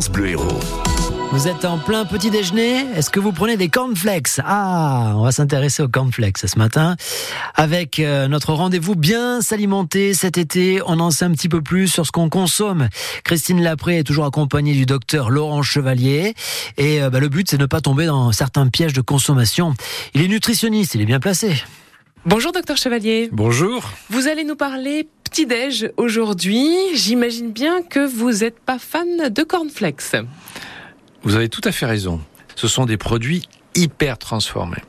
France Bleu Héros. Vous êtes en plein petit déjeuner. Est-ce que vous prenez des cornflakes? Ah, on va s'intéresser aux cornflakes ce matin avec euh, notre rendez-vous bien s'alimenter cet été. On en sait un petit peu plus sur ce qu'on consomme. Christine Lapré est toujours accompagnée du docteur Laurent Chevalier et euh, bah, le but c'est de ne pas tomber dans certains pièges de consommation. Il est nutritionniste, il est bien placé. Bonjour docteur Chevalier. Bonjour. Vous allez nous parler petit-déj aujourd'hui. J'imagine bien que vous n'êtes pas fan de cornflakes. Vous avez tout à fait raison. Ce sont des produits hyper transformés.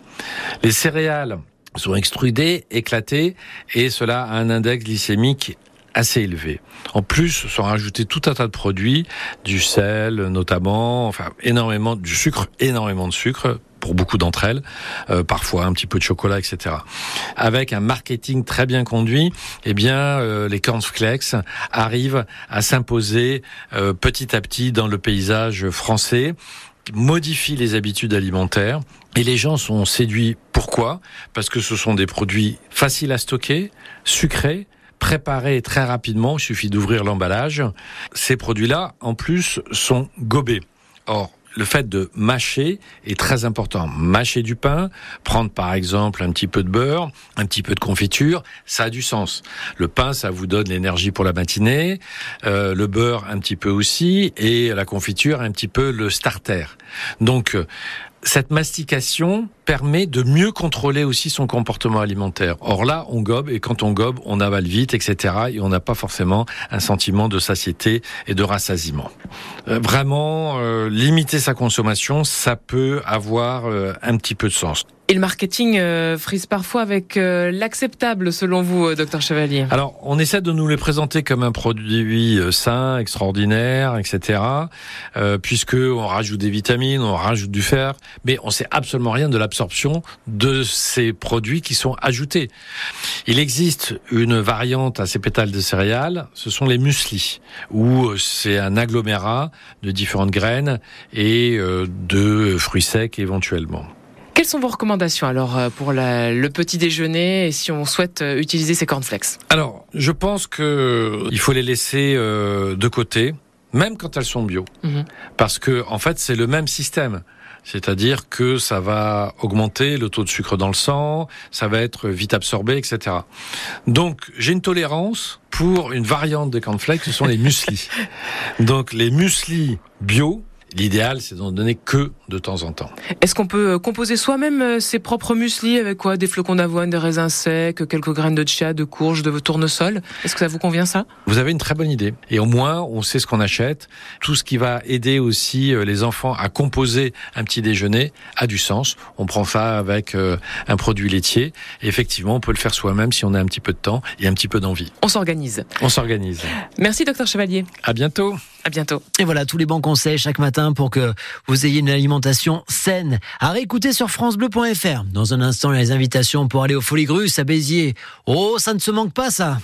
Les céréales sont extrudées, éclatées, et cela a un index glycémique assez élevé. En plus, sont rajoutés tout un tas de produits, du sel notamment, enfin énormément du sucre, énormément de sucre pour beaucoup d'entre elles, euh, parfois un petit peu de chocolat, etc. Avec un marketing très bien conduit, eh bien euh, les cornflakes arrivent à s'imposer euh, petit à petit dans le paysage français modifient les habitudes alimentaires et les gens sont séduits. Pourquoi? Parce que ce sont des produits faciles à stocker, sucrés, préparés très rapidement, il suffit d'ouvrir l'emballage. Ces produits-là, en plus, sont gobés. Or, le fait de mâcher est très important. Mâcher du pain, prendre par exemple un petit peu de beurre, un petit peu de confiture, ça a du sens. Le pain, ça vous donne l'énergie pour la matinée, euh, le beurre un petit peu aussi, et la confiture un petit peu le starter. Donc, cette mastication permet de mieux contrôler aussi son comportement alimentaire. Or là, on gobe et quand on gobe, on avale vite, etc. Et on n'a pas forcément un sentiment de satiété et de rassasiement. Euh, vraiment, euh, limiter sa consommation, ça peut avoir euh, un petit peu de sens. Et le marketing euh, frise parfois avec euh, l'acceptable, selon vous, euh, docteur Chevalier Alors, on essaie de nous les présenter comme un produit sain, extraordinaire, etc. Euh, puisque on rajoute des vitamines, on rajoute du fer, mais on sait absolument rien de l'absorption de ces produits qui sont ajoutés. Il existe une variante à ces pétales de céréales, ce sont les muesli, où c'est un agglomérat de différentes graines et de fruits secs éventuellement. Quelles sont vos recommandations alors euh, pour la, le petit déjeuner et si on souhaite euh, utiliser ces cornflakes? Alors, je pense que il faut les laisser euh, de côté, même quand elles sont bio, Mhm. parce que en fait c'est le même système. C'est-à-dire que ça va augmenter le taux de sucre dans le sang, ça va être vite absorbé, etc. Donc j'ai une tolérance pour une variante des cornflakes, ce sont les muesli. Donc les muesli bio, l'idéal c'est d'en donner que de temps en temps. Est-ce qu'on peut euh, composer soi-même euh, ses propres muesli avec quoi? Des flocons d'avoine, des raisins secs, quelques graines de chia, de courge, de tournesol? Est-ce que ça vous convient ça? Vous avez une très bonne idée. Et au moins, on sait ce qu'on achète. Tout ce qui va aider aussi euh, les enfants à composer un petit déjeuner a du sens. On prend ça avec un produit laitier. Et effectivement, on peut le faire soi-même si on a un petit peu de temps et un petit peu d'envie. On s'organise. On s'organise. Merci docteur Chevalier. À bientôt. À bientôt. Et voilà tous les bons conseils chaque matin pour que vous ayez une alimentation saine. À réécouter sur francebleu.fr. Dans un instant, les invitations pour aller aux Folies Grusses à Béziers. Oh, ça ne se manque pas ça.